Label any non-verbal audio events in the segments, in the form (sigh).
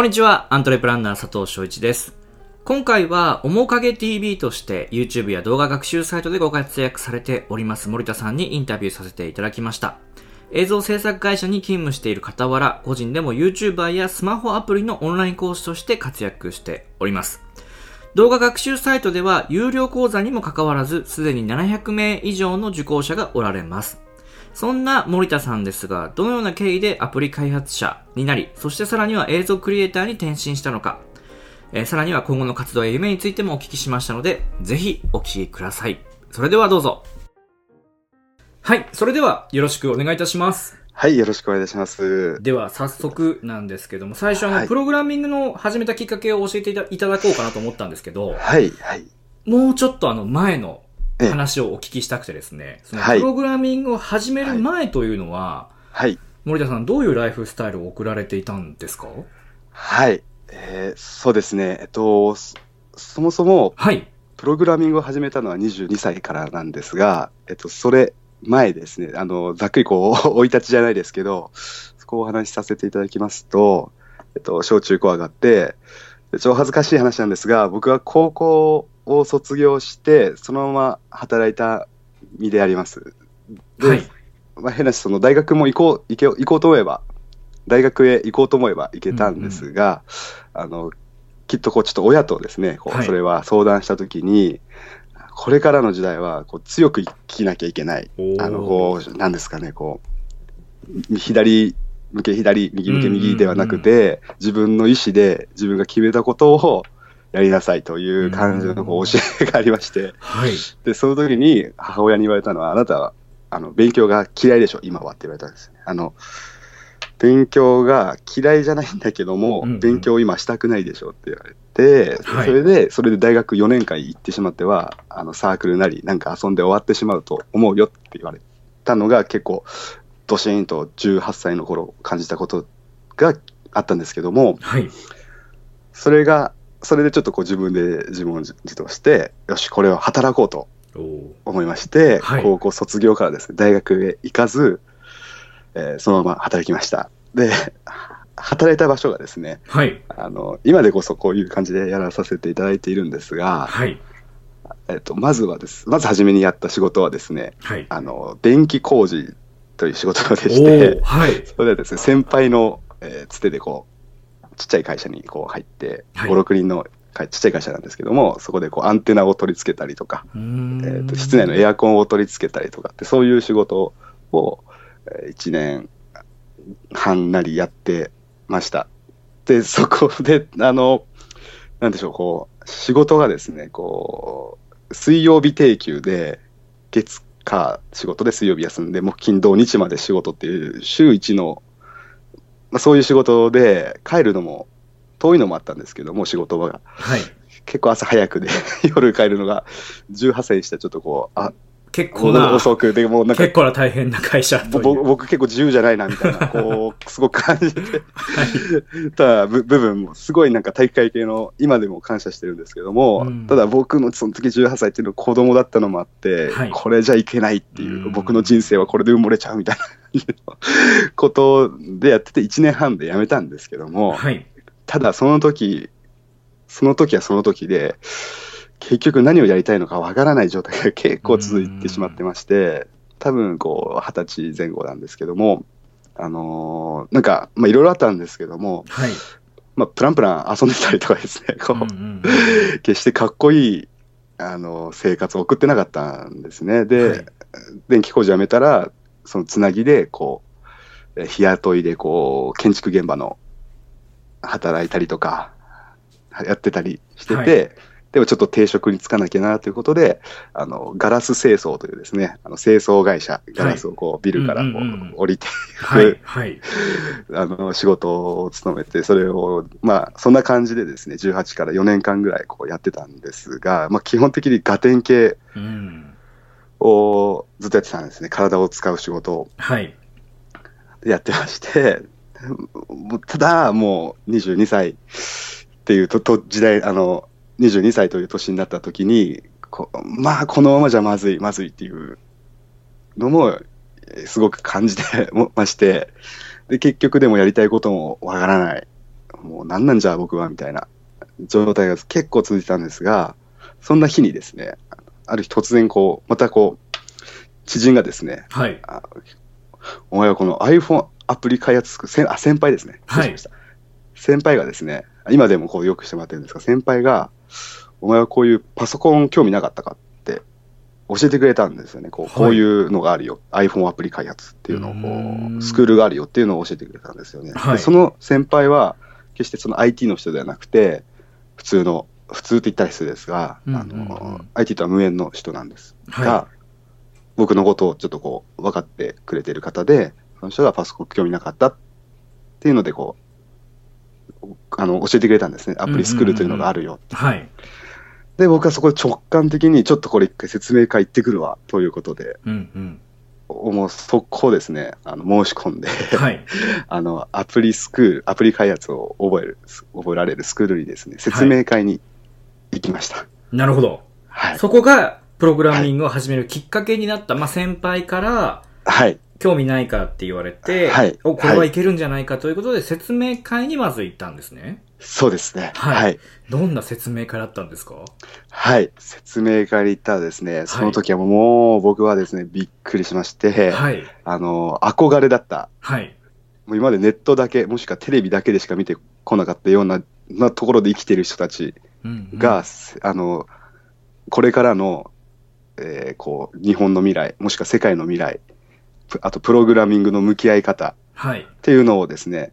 こんにちは、アントレプランナー佐藤翔一です。今回は、面影 TV として YouTube や動画学習サイトでご活躍されております森田さんにインタビューさせていただきました。映像制作会社に勤務している傍ら、個人でも YouTuber やスマホアプリのオンライン講師として活躍しております。動画学習サイトでは有料講座にもかかわらず、すでに700名以上の受講者がおられます。そんな森田さんですが、どのような経緯でアプリ開発者になり、そしてさらには映像クリエイターに転身したのか、えーさらには今後の活動や夢についてもお聞きしましたので、ぜひお聞きください。それではどうぞ。はい、それではよろしくお願いいたします。はい、よろしくお願いします。では早速なんですけども、最初あの、はいプログラミングの始めたきっかけを教えていただこうかなと思ったんですけど、はい、はい。もうちょっとあの前のええ話をお聞きしたくてですね、そのはいプログラミングを始める前というのは、はい、森田さんどういうライフスタイルを送られていたんですか？はい。えーそうですね。えっと、そそもそも、はい。プログラミングを始めたのは22歳からなんですが、えっと、それ前ですね、あの、ざっくりこう、(laughs) 生い立ちじゃないですけど、そこをお話しさせていただきますと、えっと、小中高上がって、で超恥ずかしい話なんですが、僕は高校を卒業して、そのまま働いた身であります。ではい。まあ、変なし、その大学も行こう、行け、行こうと思えば、大学へ行こうと思えば行けたんですが、あの、きっとこう、ちょっと親とですね、こう、はいそれは相談したときに、これからの時代は、こう、強く生きなきゃいけない。あの、こう、なんですかね、こう、左向け左、右向け右ではなくて、自分の意思で自分が決めたことをやりなさいという感じの教えがありまして、はい。で、その時に母親に言われたのは、あなたは、あの、勉強が嫌いでしょ、今はって言われたんですね。あの、勉強が嫌いじゃないんだけども、うんうん勉強を今したくないでしょって言われて、はいそれで、それで大学4年間行ってしまっては、あの、サークルなり、なんか遊んで終わってしまうと思うよって言われたのが結構、ドシーンと18歳の頃感じたことがあったんですけども、はい。それが、それでちょっとこう自分で自問自答して、よし、これを働こうと思いまして、はい高校卒業からですね、大学へ行かず、えーそのまま働きました。で、(laughs) 働いた場所がですね、はい。あの、今でこそこういう感じでやらさせていただいているんですが、はい。えっと、まずはです、まず初めにやった仕事はですね、はい。あの、電気工事という仕事でおしてー、はい。それでですね、先輩の、えーつてでこう、ちっちゃい会社にこう入って、はい5、6人の会ちっちゃい会社なんですけども、そこでこうアンテナを取り付けたりとか、えー、と室内のエアコンを取り付けたりとかってそういう仕事を1年半なりやってました。でそこであのなんでしょうこう仕事がですねこう水曜日定休で月火仕事で水曜日休んで木金土日まで仕事っていう週一の、まあ、そういう仕事で帰るのも遠いのもあったんですけども仕事場が。はい。結構朝早くで (laughs) 夜帰るのが18歳にしてはちょっとこうあ結構な、遅くでもうなんか結構な大変な会社僕結構自由じゃないなみたいな (laughs) こうすごく感じてはい。た部部分もすごいなんか体育会系の今でも感謝してるんですけども、うんただ僕のその時18歳っていうのは子供だったのもあって、はいこれじゃいけないっていう、うん僕の人生はこれで埋もれちゃうみたいなことでやってて1年半で辞めたんですけども、はい。ただその時その時はその時で結局何をやりたいのかわからない状態が結構続いてしまってまして多分こう二十歳前後なんですけどもあのーなんかまあいろいろあったんですけども、はい。まあ、プランプラン遊んでたりとかですねこう、うんうんうん決してかっこいいあの生活を送ってなかったんですねで、はい電気工事辞めたらそのつなぎでこうえ日雇いでこう建築現場の働いたりとかやってたりしてて、はいでもちょっと定職に就かなきゃなということであのガラス清掃というですねあの清掃会社ガラスをこうビルからこう降りてはい。はい。(laughs) あの仕事を務めて、それを、まあ、そんな感じでですね、18から4年間ぐらいこうやってたんですが、まあ、基本的にガテン系うん。をずっとやってたんですね、体を使う仕事をはい。やってまして、ただ、もう22歳っていうとと時代、あの、22歳という年になった時に、こまあ、このままじゃまずい、まずいっていうのも、えーすごく感じて (laughs) まして、で、結局でもやりたいこともわからない。もう何なんじゃ僕はみたいな状態が結構続いてたんですが、そんな日にですね、ある日突然こう、またこう、知人がですね、はい。あお前はこの iPhone アプリ開発すせんあ、先輩ですね。はい先輩がですね、今でもこうよくしてもらってるんですが、先輩が、お前はこういうパソコン興味なかったかって教えてくれたんですよね。こうはいこういうのがあるよ。iPhone アプリ開発っていうのをこう、スクールがあるよっていうのを教えてくれたんですよね。はいでその先輩は、決してその IT の人ではなくて、普通の、普通って言ったりするんですが、うんうんあうんの、IT とは無縁の人なんですが、は僕のことをちょっとこう分かってくれてる方で、その人がパソコン興味なかったっていうのでこう、あの教えてくれたんですね。アプリスクールというのがあるよ。い。はい。で、僕はそこで直感的にちょっとこれ一回説明会行ってくるわということで、うんもう速攻ですね、あの申し込んで、うん。はい。(laughs) あのアプリスクール、アプリ開発を覚える、覚えられるスクールにですね、説明会に行きました。なるほど。はい。そこが、プログラミングを始めるきっかけになった、まあ、先輩から、はい。興味ないかって言われて、はいお、これはいけるんじゃないかということで、説明会にまず行ったんですね。そうですね。はいはいどんな説明会だったんですか？はい。説明会に行ったらですね、その時はもう僕はですね、びっくりしまして、はい。あの、憧れだった。はい。もう今までネットだけ、もしくはテレビだけでしか見てこなかったようななところで生きている人たちが、あの、これからの、えーこう、日本の未来、もしくは世界の未来、ぷあとプログラミングの向き合い方はい。っていうのをですね、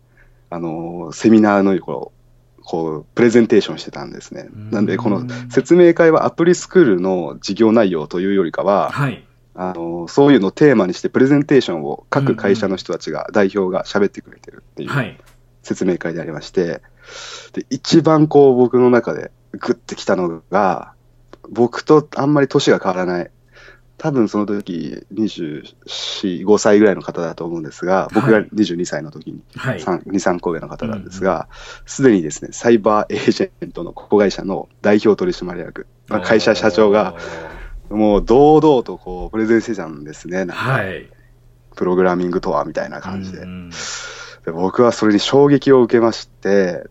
あの、セミナーのようにこう、こう、プレゼンテーションしてたんですね。なんで、この説明会はアプリスクールの授業内容というよりかは、はい。あのそういうのをテーマにしてプレゼンテーションを各会社の人たちが、代表が喋ってくれてるっていうはい。説明会でありまして、で一番こう僕の中でグッてきたのが、僕とあんまり年が変わらない、多分その時24、5歳ぐらいの方だと思うんですが、僕がはい22歳の時にはい。3、2、3個上の方なんですが、すでにですね、サイバーエージェントの子会社の代表取締役、まあ、会社社長が、もう堂々とこうプレゼンしてたんですね、はい。プログラミングとはみたいな感じで。うんで僕はそれに衝撃を受けまして、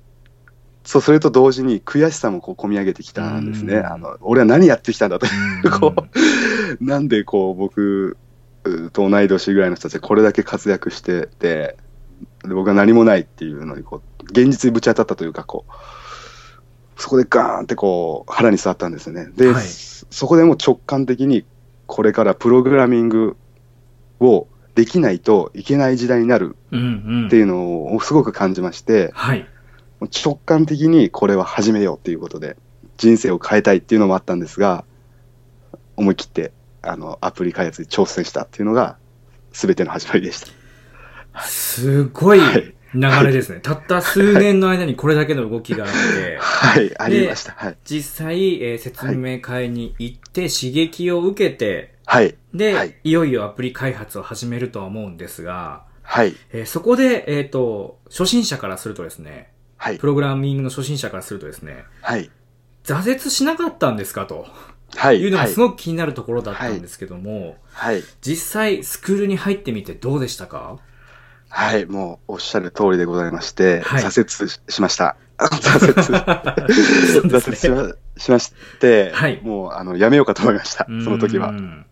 そうそれと同時に悔しさもこう込み上げてきたんですね。うんあの俺は何やってきたんだと。うん (laughs) こうなんでこう僕と同い年ぐらいの人たちがこれだけ活躍してて、で僕は何もないっていうのにこう現実にぶち当たったというかこう、そこでガーンってこう腹に座ったんですよね。で、はいそこでもう直感的にこれからプログラミングをできないといけない時代になるうんうん。っていうのをすごく感じまして、はい。直感的にこれは始めようっていうことで、人生を変えたいっていうのもあったんですが、思い切ってあのアプリ開発に挑戦したっていうのが、すべての始まりでした。すごいはい流れですね。たった数年の間にこれだけの動きがあって、はい、ありました。はい。実際、えー説明会に行って刺激を受けて、はい。で、はいい、よいよアプリ開発を始めるとは思うんですが、はい。えーそこで、えっ、と、初心者からするとですね、はいプ。ログラミングの初心者からするとですね、はい。挫折しなかったんですかとはい。いうのがはいすごく気になるところだったんですけども、はい。実際スクールに入ってみてどうでしたか？はい。もうおっしゃる通りでございまして、はい挫折ししました。(laughs) 挫折。挫折しましまして、はいもうあのやめようかと思いました。その時はう。ん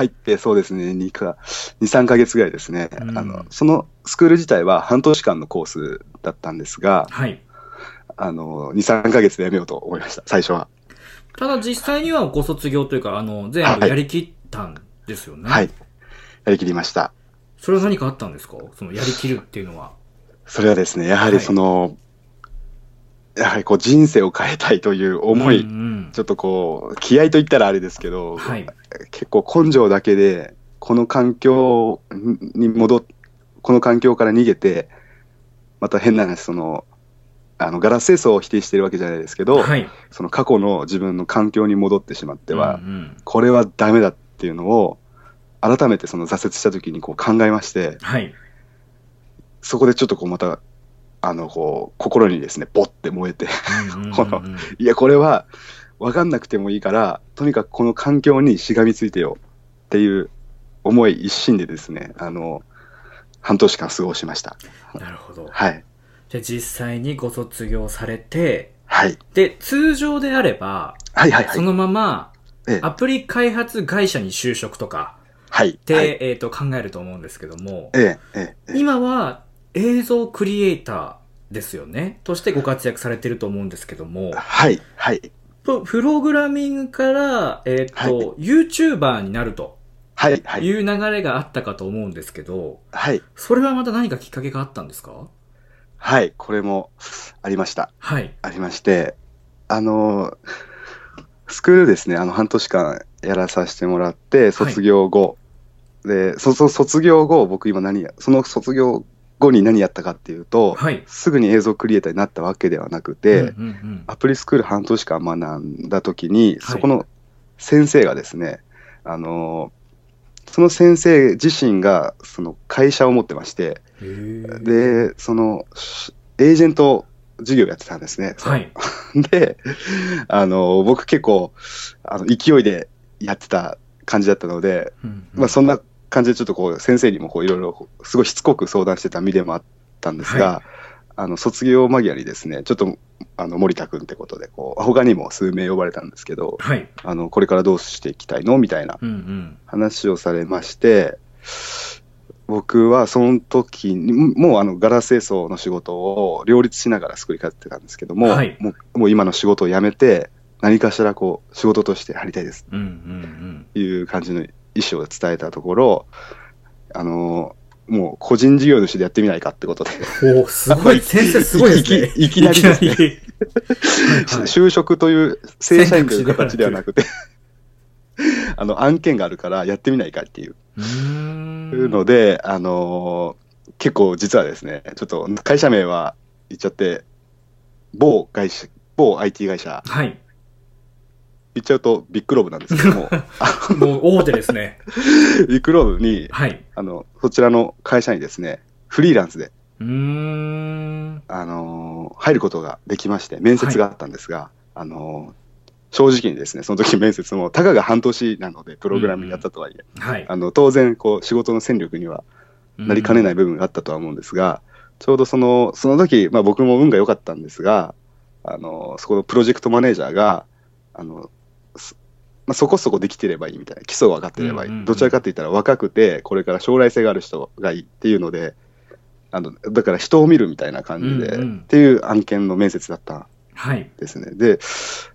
入ってそうですね、2か、2、3ヶ月ぐらいですね。うんあの、そのスクール自体は半年間のコースだったんですが、はい。あの、2、3ヶ月でやめようと思いました、最初は。ただ実際にはご卒業というか、あの、全部やりきったんですよね。はい。やりきりました。それは何かあったんですか？そのやりきるっていうのは。それはですね、やはりその、やはりこう人生を変えたいという思い、うんうんちょっとこう、気合と言ったらあれですけど、はい。結構根性だけで、この環境に戻っ、この環境から逃げて、また変な話、その、あの、ガラス清掃を否定してるわけじゃないですけど、はい。その過去の自分の環境に戻ってしまっては、うんうんこれはダメだっていうのを、改めてその挫折した時にこう考えまして、はい。そこでちょっとこうまた、あの、こう、心にですね、ボッて燃えて、いや、これは分かんなくてもいいから、とにかくこの環境にしがみついてよっていう思い一心でですね、あの、半年間過ごしました。なるほど。はい。じゃあ実際にご卒業されて、はい。で、通常であれば、はいはいはい。そのまま、ええアプリ開発会社に就職とかはい。って、はいえっ、と、考えると思うんですけども、ええ、ええ、ええ。今は映像クリエイターですよね。としてご活躍されてると思うんですけども、はい、はい。ププログラミングから、えっ、と、はい YouTuber になるとはい、はいい。う流れがあったかと思うんですけど、はい。それはまた何かきっかけがあったんですか？はい。これもありました。はい。ありまして、あの、スクールですね、あの、半年間やらさせてもらって、卒業後、で、そ、そ、卒業後、僕今何や、その卒業後に何やったかっていうと、はい。すぐに映像クリエイターになったわけではなくて、うんうんうんアプリスクール半年間学んだ時に、はいそこの先生がですね、あの、その先生自身がその会社を持ってまして、で、その、しエージェント事業やってたんですね。はい。(laughs) で、あの、僕結構、あの、勢いでやってた感じだったので、うんうんまあそんな感じでちょっとこう、先生にもこう、いろいろ、すごいしつこく相談してた身でもあったんですが、はあの、卒業間際にですね、ちょっと、あの、森田君ってことで、こう、他にも数名呼ばれたんですけど、はい。あの、これからどうしていきたいの？みたいなうんうん。話をされまして、僕はその時に、もうあのガラス清掃の仕事を両立しながら作り通ってたんですけども、はい。もうもう今の仕事を辞めて、何かしらこう仕事としてやりたいです。うんうんという感じの意思を伝えたところ、あのもう個人事業主でやってみないかってことで、うん。おーすごい、先生すごいですね。(laughs) いきいきなりね (laughs) 就職という正社員という形ではなくて、(laughs) あの案件があるからやってみないかっていううので、あのー結構実はですね、ちょっと会社名は言っちゃって、某会社、某 IT 会社、はい。言っちゃうとビッグローブなんですけども、あ (laughs) もう大手ですね。ビッグローブに、はい。あの、そちらの会社にですね、フリーランスで、うーん。あのー入ることができまして、面接があったんですが、あのー正直にですね、その時面接も、たかが半年なので、プログラミングやったとはいえ、はい。あの当然こう、仕事の戦力にはなりかねない部分があったとは思うんですが、ちょうどそのその時、まあ僕も運が良かったんですが、あのそこのプロジェクトマネージャーが、あのそまあ、そこそこできてればいいみたいな、基礎が分かってればいい、うんうんうんどちらかって言ったら若くて、これから将来性がある人がいいっていうので、あのだから人を見るみたいな感じで、うんうんっていう案件の面接だったんはい。ですね。で、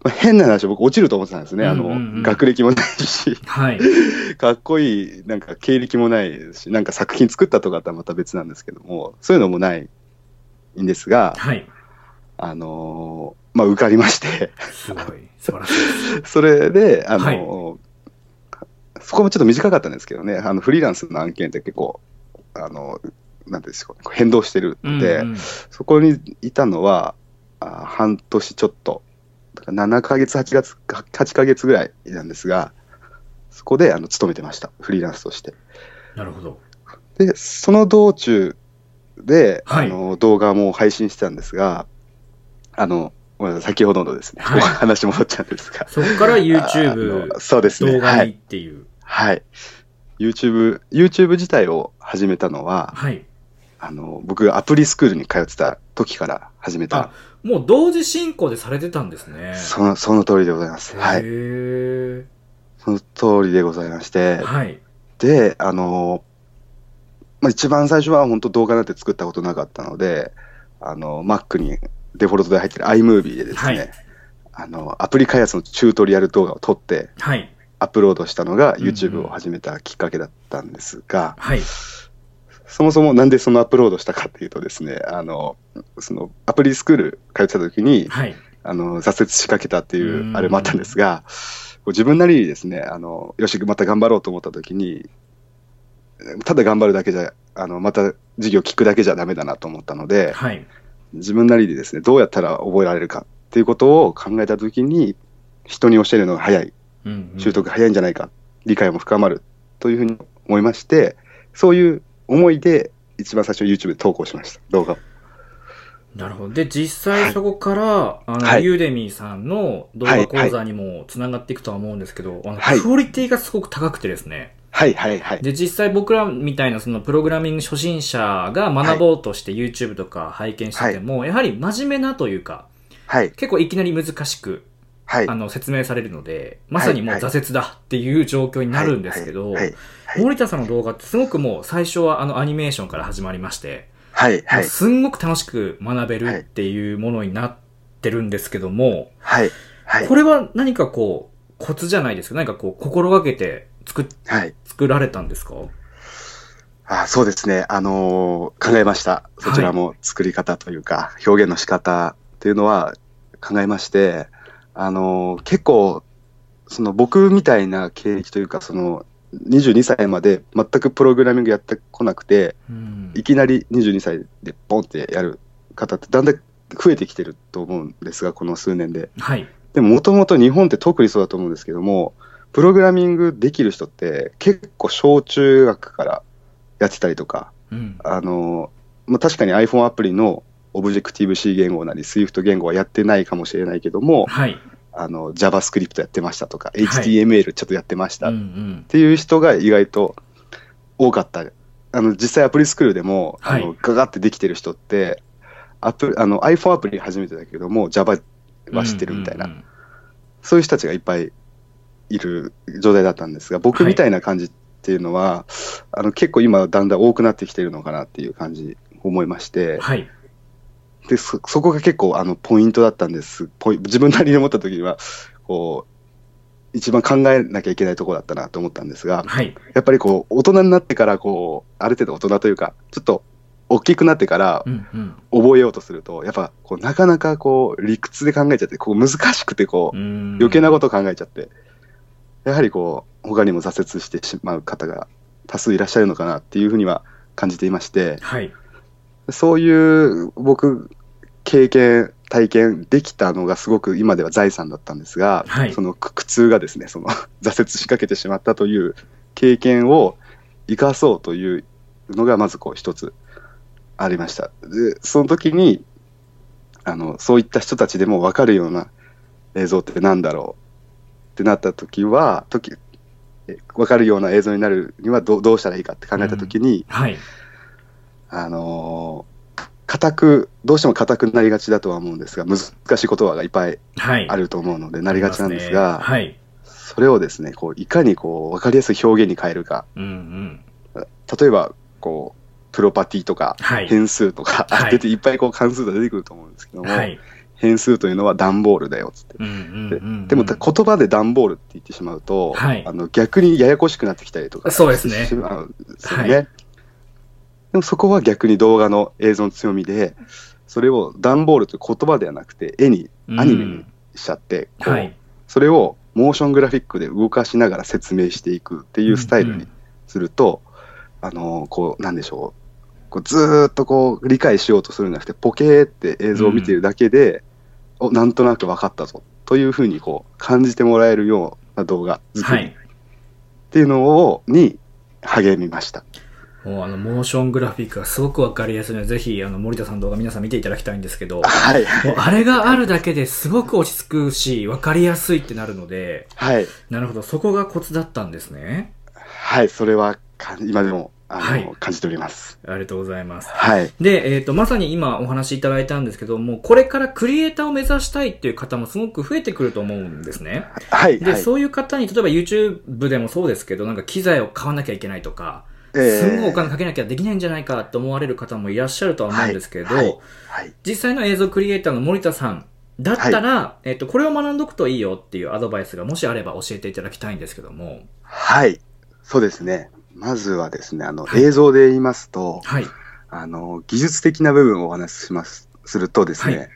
まあ、変な話、僕落ちると思ってたんですね。あの、うんうんうん学歴もないし。はい。(laughs) かっこいい、なんか経歴もないし、なんか作品作ったとかってまた別なんですけども、そういうのもないんですが、はい。あのーまあ、受かりまして、すごい。素晴らしいです。それで、あのーそこもちょっと短かったんですけどね、あのフリーランスの案件って結構、あのなんですか、変動してるんで、うんうんそこにいたのは、あ半年ちょっと、だから7ヶ月、8月、8ヶ月ぐらいなんですが、そこであの勤めてました、フリーランスとして。なるほど。で、その道中で、はいあの動画も配信してたんですが、あの、ごめんなさい先ほどのですね、はい話戻っちゃうんですが、そこからあ YouTube のそうですね、動画にっはい。ていう。はい。YouTube、YouTube 自体を始めたのは、はい。あの、僕がアプリスクールに通ってた時から始めたあ、もう同時進行でされてたんですね。その、その通りでございます。はへい。ーその通りでございまして、はい。で、あの、まあ、一番最初は本当動画なんて作ったことなかったので、あの、Mac にデフォルトで入ってる iMovie でですね、はいあの、アプリ開発のチュートリアル動画を撮ってはい。アップロードしたのがうんうん YouTube を始めたきっかけだったんですが、はい。そもそもなんでそのアップロードしたかっていうとですね、あの、そのアプリスクール通ってた時に、はい。あの、挫折しかけたっていうう、んあれもあったんですが、自分なりにですね、あの、よし、また頑張ろうと思った時に、ただ頑張るだけじゃ、あの、また授業聞くだけじゃダメだなと思ったので、はい。自分なりにですね、どうやったら覚えられるかっていうことを考えた時に、人に教えるのが早い、うんうん。習得が早いんじゃないか、理解も深まるというふうに思いまして、そういう思いで、一番最初 YouTube で投稿しました、動画を。なるほど。で、実際そこから、あの、はい。ユーデミーさんの動画講座にもつながっていくとは思うんですけど、あの、はい。クオリティがすごく高くてですね。はいはいはい。で、実際僕らみたいなそのプログラミング初心者が学ぼうとして YouTube とか拝見してても、やはり真面目なというか、はい。結構いきなり難しく、はい。あの、説明されるので、まさにもう挫折だっていう状況になるんですけど、はい。はい。森田さんの動画ってすごくもう最初はあのアニメーションから始まりまして、はい。はい。すんごく楽しく学べるっていうものになってるんですけども、はい。はい。これは何かこう、コツじゃないですか？何かこう、心がけて作っ、はい。作られたんですか？あそうですね。あのー考えました。そちらも作り方というか、表現の仕方っていうのは考えまして、あのー結構、その僕みたいな経歴というか、その22歳まで全くプログラミングやってこなくて、うんいきなり22歳でポンってやる方ってだんだん増えてきてると思うんですが、この数年で。はい。でももともと日本って特にそうだと思うんですけども、プログラミングできる人って結構小中学からやってたりとか、うん。あの、まあ、確かに iPhone アプリのオブジェクティブ C 言語なり Swift 言語はやってないかもしれないけども、はい。あの JavaScript やってましたとか、い HTML ちょっとやってましたっ。ていう人が意外と多かった。あの実際アプリスクールでも、はいあのガガってできてる人ってアプあの iPhone アプリ初めてだけども Java は知ってるみたいな、そういう人たちがいっぱいいる状態だったんですが、僕みたいな感じっていうのは、あの結構今だんだん多くなってきてるのかなっていう感じ思いまして、はい。でそそこが結構あのポイントだったんです。ポイ自分なりに思った時には、こう、一番考えなきゃいけないところだったなと思ったんですが、はい。やっぱりこう、大人になってから、こう、ある程度大人というか、ちょっと大きくなってからうんうん。覚えようとすると、やっぱこう、なかなかこう、理屈で考えちゃって、こう、難しくてこう、余余計なこと考えちゃって、やはりこう、他にも挫折してしまう方が多数いらっしゃるのかなっていうふうには感じていまして、はい。そういう僕、経験、体験できたのがすごく今では財産だったんですが、はいその苦痛がですね、その (laughs) 挫折しかけてしまったという経験を生かそうというのがまずこう一つありました。で、その時に、あの、そういった人たちでも分かるような映像ってなんだろうってなった時は、時、え分かるような映像になるにはどうどうしたらいいかって考えた時に、はい。あのー硬く、どうしても硬くなりがちだとは思うんですが、難しい言葉がいっぱいはい。あると思うので、なりがちなんですが、はい。それをですね、こういかにこう分かりやすい表現に変えるか、うんうん。例えば、こう、プロパティとか、はい。変数とか、はい出ていっぱいこう関数が出てくると思うんですけども、はい。変数というのは段ボールだよっつって。うんうんうん。でも言葉で段ボールって言ってしまうと、はいあの逆にややこしくなってきたりとかそうですねですよね。はでもそこは逆に動画の映像の強みで、それを段ボールという言葉ではなくて絵に、うんアニメにしちゃって、はい。それをモーショングラフィックで動かしながら説明していくっていうスタイルにすると、あのこうなんでしょうこうずーっとこう理解しようとするんじゃなくてポケーって映像を見ているだけで、おなんとなく分かったぞというふうにこう感じてもらえるような動画作りっはい。ていうのを、に励みました。もうあの、モーショングラフィックがすごくわかりやすいので、ぜひ、あの、森田さんの動画皆さん見ていただきたいんですけど、(laughs) はいもうあれがあるだけですごく落ち着くし、わかりやすいってなるので、はいなるほど、そこがコツだったんですね。はいそれはか今でもあの、はい感じております。ありがとうございます。はいで、えっ、と、まさに今お話しいただいたんですけども、これからクリエイターを目指したいっていう方もすごく増えてくると思うんですね。で、はいはいそういう方に、例えば YouTube でもそうですけど、なんか機材を買わなきゃいけないとか、えーすんごいお金かけなきゃできないんじゃないかと思われる方もいらっしゃるとは思うんですけど、はいはいはい実際の映像クリエイターの森田さんだったら、えっ、と、これを学んどくといいよっていうアドバイスがもしあれば教えていただきたいんですけども。はい、そうですね。まずはですね、あの、はい映像で言いますと、はい。あの、技術的な部分をお話しします、するとですね、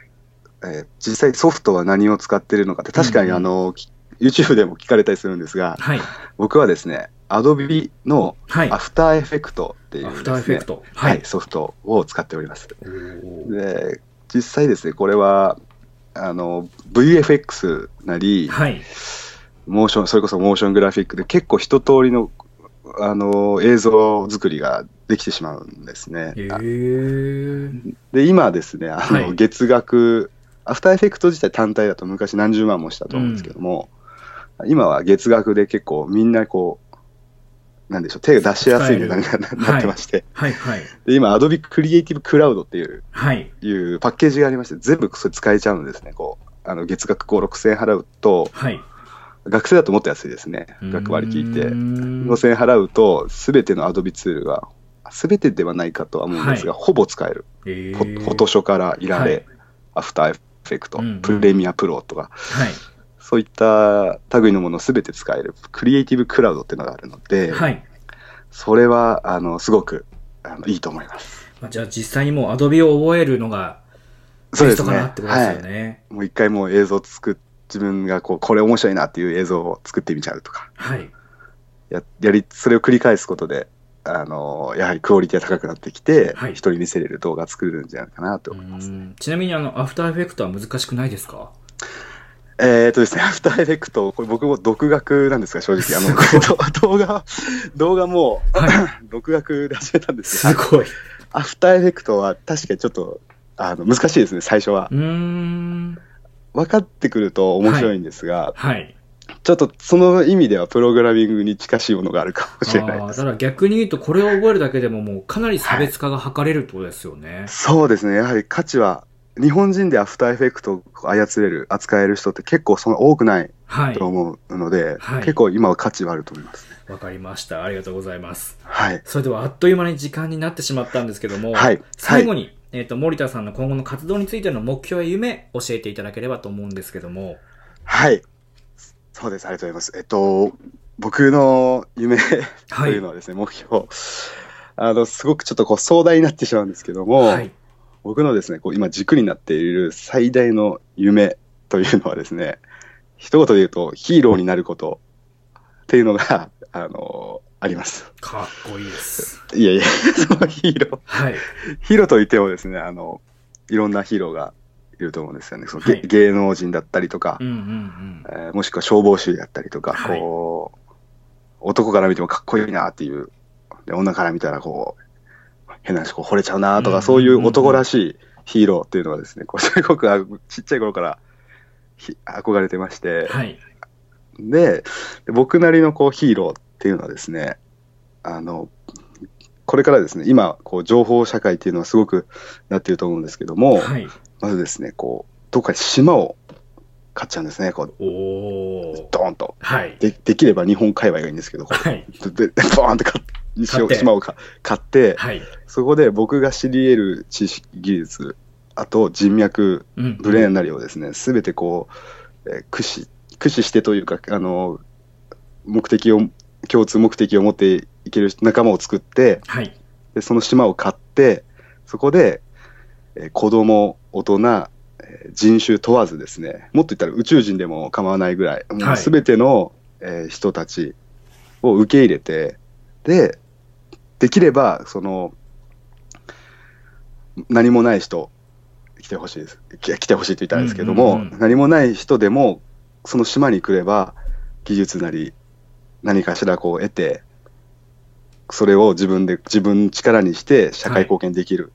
えー実際ソフトは何を使っているのかって、確かにうんうん YouTube でも聞かれたりするんですが、はい。僕はですね、Adobe のはい。アフターエフェクトっていうね、フターエフェクト。はい、。ソフトを使っております。で、実際ですね、これは、あの、VFX なり、はい。モーション、それこそモーショングラフィックで結構一通りの、あの、映像作りができてしまうんですね。で、今ですね、あの、はい月額、アフターエフェクト自体単体だと昔何十万もしたと思うんですけども、今は月額で結構みんなこう、なんでしょう、手が出しやすい値段になってまして、はいはい。で今、Adobe Creative Cloud っていうはい。いうパッケージがありまして、全部それ使えちゃうんですね、こう、あの月額5、6000円払うと、はい。学生だともっと安いですね、学割聞いうて。ーん5000円払うと、すべての Adobe ツールが、すべてではないかとは思うんですが、はほぼ使える。えフォトショからいられ、はいアフターエフェクト、うんうんプレミアプロとか、はい。そういった類のものすべて使える、クリエイティブクラウドっていうのがあるので、はい。それは、あの、すごく、あの、いいと思います。まあ、じゃあ実際にもう Adobe を覚えるのがベストかなってことですよね。もう一回もう映像作っ、自分がこう、これ面白いなっていう映像を作ってみちゃうとか、はい。や、やり、それを繰り返すことで、あの、やはりクオリティが高くなってきて、はい人に見せれる動画作れるんじゃないかなとう思います。んちなみにあの、アフターエフェクトは難しくないですか？えーとですね、アフターエフェクト、これ僕も独学なんですが、正直。あの、動画、動画も、は (laughs) 独学で始めたんですすごい。アフターエフェクトは確かにちょっと、あの、難しいですね、最初はう。ーん。分かってくると面白いんですが、はい。ちょっとその意味ではプログラミングに近しいものがあるかもしれないです。だから逆に言うと、これを覚えるだけでももうかなり差別化が図れるってことですよね。そうですね、やはり価値は、日本人でアフターエフェクトを操れる、扱える人って結構その多くないはいと。思うので、はい結構今は価値はあると思いますね。わかりました。ありがとうございます。はい。それではあっという間に時間になってしまったんですけども、はい最後に、えっ、と、森田さんの今後の活動についての目標や夢、教えていただければと思うんですけども、はい。そうです、ありがとうございます。えっと、僕の夢とはいいうのはですね、目標。あの、すごくちょっとこう壮大になってしまうんですけども、はい。僕のですね、こう今軸になっている最大の夢というのはですね、一言で言うとヒーローになることっていうのが、あの、あります。かっこいいです。いやいや、(laughs) そのヒーロー、はい。ヒーローといってもですね、あの、いろんなヒーローがいると思うんですよね。そのげはい芸能人だったりとかうん、うんうん。えーもしくは消防士だったりとか、はいこう、男から見てもかっこいいなっていう、で女から見たらこう、変な話、こう惚れちゃうなとか、うんそういう男らしいヒーローっていうのはですね、こうすごくあちっちゃい頃からひ憧れてまして、はい。で、で僕なりのこうヒーローっていうのはですね、あの、これからですね、今、こう、情報社会っていうのはすごくなっていると思うんですけども、はい。まずですね、こう、どっかに島を買っちゃうんですね、こう、おー。ドーンと。はい。でできれば日本界隈がいいんですけど、こはい。うで、バーンって買って島をか買って、はい。そこで僕が知り得る知識、技術、あと人脈、うん。ブレーンなりをですね、すべてこう、えー駆使、駆使してというか、あの、目的を、共通目的を持っていける仲間を作って、はい。でその島を買って、そこで、えー子供、大人、えー人種問わずですね、もっと言ったら宇宙人でも構わないぐらい、もうすべての、えー人たちを受け入れて、で、できれば、その、何もない人、来てほしいです。き来てほしいと言ったらですけども、うんうんうん何もない人でも、その島に来れば、技術なり、何かしらこう得て、それを自分で、自分の力にして社会貢献できる。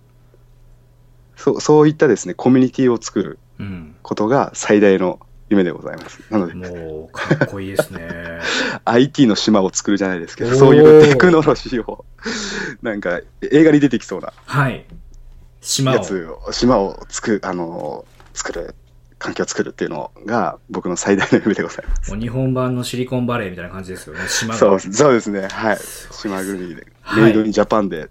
そうそういったですね、コミュニティを作るうん。ことが最大の夢でございます。なので、もう、かっこいいですね。(laughs) IT の島を作るじゃないですけど、そういうテクノロジーを、なんか映画に出てきそうなはい。島を。やつを、島を作る、あの、作る、環境を作るっていうのが僕の最大の夢でございます。もう日本版のシリコンバレーみたいな感じですよね。島が。そうそうですね、はい。島国で、はいメイドインジャパンで、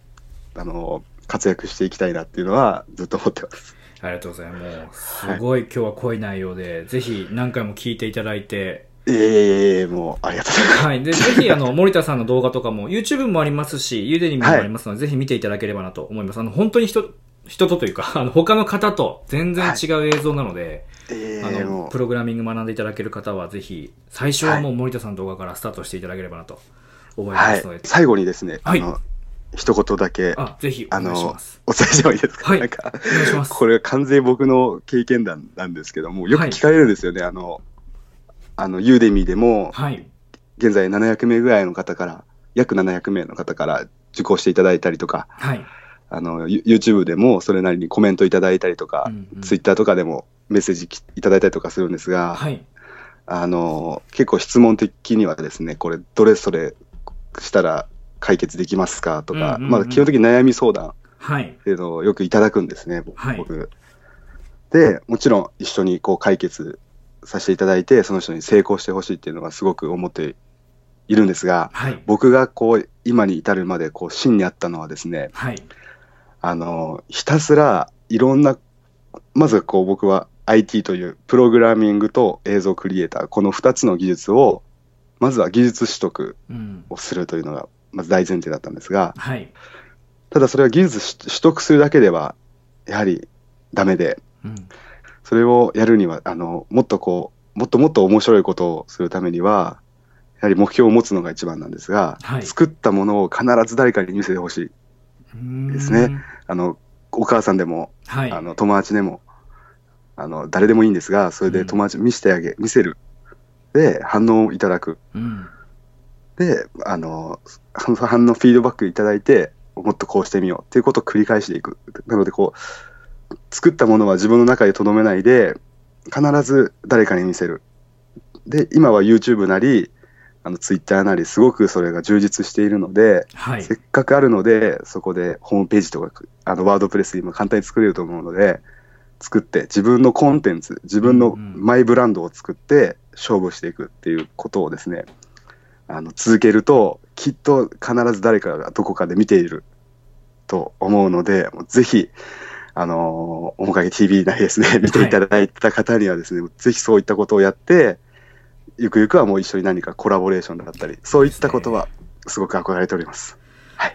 あの、活躍していきたいなっていうのはずっと思ってます。ありがとうございます。すごい今日は濃い内容で、ぜひ何回も聞いていただいて、いえいえいえ、もうありがとうございます。はい。で、ぜひ、あの、森田さんの動画とかも、YouTube もありますし、ユーデニもありますので、ぜひ見ていただければなと思います。あの、本当に人、人とというか、あの、他の方と全然違う映像なので、あええもの、プログラミング学んでいただける方は、ぜひ、最初はもう森田さんの動画からスタートしていただければなと思う、いまはいすので、。最後にですね、はいあの、一言だけ、あ、ぜひ、お願いします。、お伝えしてもいいですか、はいなんか。これは完全に僕の経験談なんですけども、よく聞かれるんですよね、あの、あの、ユーデミーでも、はい。現在700名ぐらいの方から、約700名の方から受講していただいたりとか、はい。あの、ユ YouTube でもそれなりにコメントいただいたりとか、うんうん Twitter とかでもメッセージきいただいたりとかするんですが、はい。あの、結構質問的にはですね、これどれそれしたら解決できますかとか、うんうんうんまあ基本的に悩み相談はいっ。ていうのをよくいただくんですね、僕。はい僕で、もちろん一緒にこう解決させていただいて、その人に成功してほしいっていうのがすごく思っているんですが、はい。僕がこう今に至るまでこう真にあったのはですね、はい。あの、ひたすらいろんな、まずこう僕は IT というプログラミングと映像クリエイター、この2つの技術を、まずは技術取得うん。をするというのが、まず大前提だったんですが、はい。ただそれは技術取得するだけでは、やはりダメで、うん。それをやるには、あの、もっとこう、もっともっと面白いことをするためには、やはり目標を持つのが一番なんですが、はい作ったものを必ず誰かに見せてほしい。ですね。あの、お母さんでも、はい。あの友達でも、あの誰でもいいんですが、それで友達に見せてあげ、見せる。で、反応をいただく。うん。で、あの反応、フィードバックいただいて、もっとこうしてみようっていうことを繰り返していく。なので、こう、作ったものは自分の中でとどめないで、必ず誰かに見せる。で、今は YouTube なり、あの Twitter なり、すごくそれが充実しているので、はいせ。っかくあるので、そこでホームページとか、あのワードプレス今簡単に作れると思うので、作って自分のコンテンツ、自分のマイブランドを作って勝負していくっていうことをですね、あの続けると、きっと必ず誰かがどこかで見ていると思うので、ぜひ、あのー、面影 TV なりですね、見ていただいた方にはですね、ぜひそういったことをやって、ゆくゆくはもう一緒に何かコラボレーションだったり、そういったことはすごく憧れております。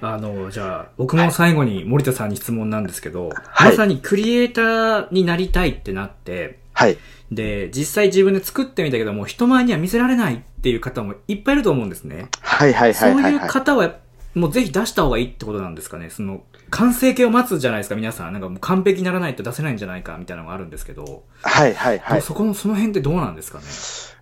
あの、じゃあ、僕も最後に森田さんに質問なんですけど、はいまさにクリエイターになりたいってなって、はい。で、実際自分で作ってみたけども、人前には見せられないっていう方もいっぱいいると思うんですね。はいはいはいはい、そういうはい。方は、もうぜひ出した方がいいってことなんですかね。その、完成形を待つじゃないですか、皆さん。なんかもう完璧にならないと出せないんじゃないか、みたいなのがあるんですけど、はいはいはい。そこの、その辺ってどうなんですかね？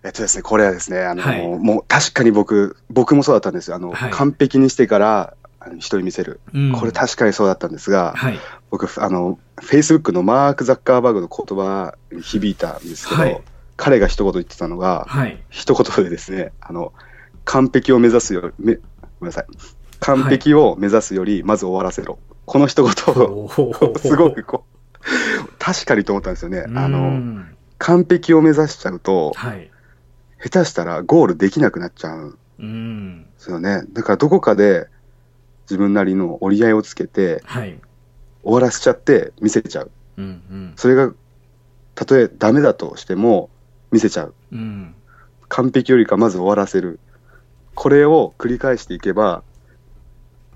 えっとですね、これはですね、あの、はいもう確かに僕、僕もそうだったんですよ。あの、はい完璧にしてから人に見せる。うん。これ確かにそうだったんですが、はい。僕、あの、Facebook のマーク・ザッカーバーグの言葉に響いたんですけど、はい彼が一言言ってたのが、はい。一言でですね、あの、完璧を目指すより、めごめんなさい。完璧を目指すより、まず終わらせろ。この一言を、すごくこう、確かにと思ったんですよね。あうの、ん完璧を目指しちゃうと、はい。下手したらゴールできなくなっちゃうんでうん。すよね。だからどこかで自分なりの折り合いをつけて、はい。終わらせちゃって見せちゃう。うんうん。それが、たとえダメだとしても見せちゃう。うん。完璧よりかまず終わらせる。これを繰り返していけば、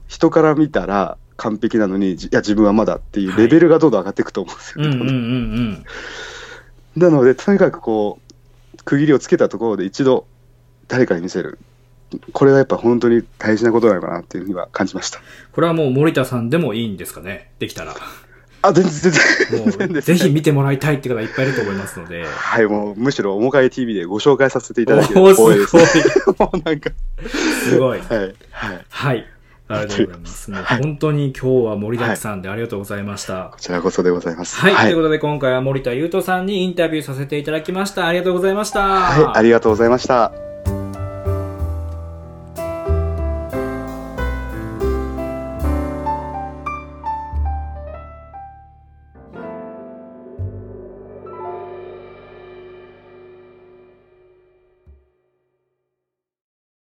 人から見たら完璧なのに、じいや、自分はまだっていうレベルがどんどん上がっていくと思うんですよ。うんうんうんうん。なので、とにかくこう、区切りをつけたところで一度誰かに見せる。これはやっぱ本当に大事なことなのかなっていうふうには感じました。これはもう森田さんでもいいんですかね？できたら。あ、全然、全然、ぜひ見てもらいたいって方いっぱいいると思いますので。はい、もうむしろ、面影 TV でご紹介させていただけおーる光栄ですすね。ごい。(laughs) もうなんか、すごい。はい、はい。はい。ありがとうございます。もう本当に今日は盛りだくさんでありがとうございました。こちらこそでございます。はい。はいということで今回は森田優斗さんにインタビューさせていただきました。ありがとうございました。はい、ありがとうございました。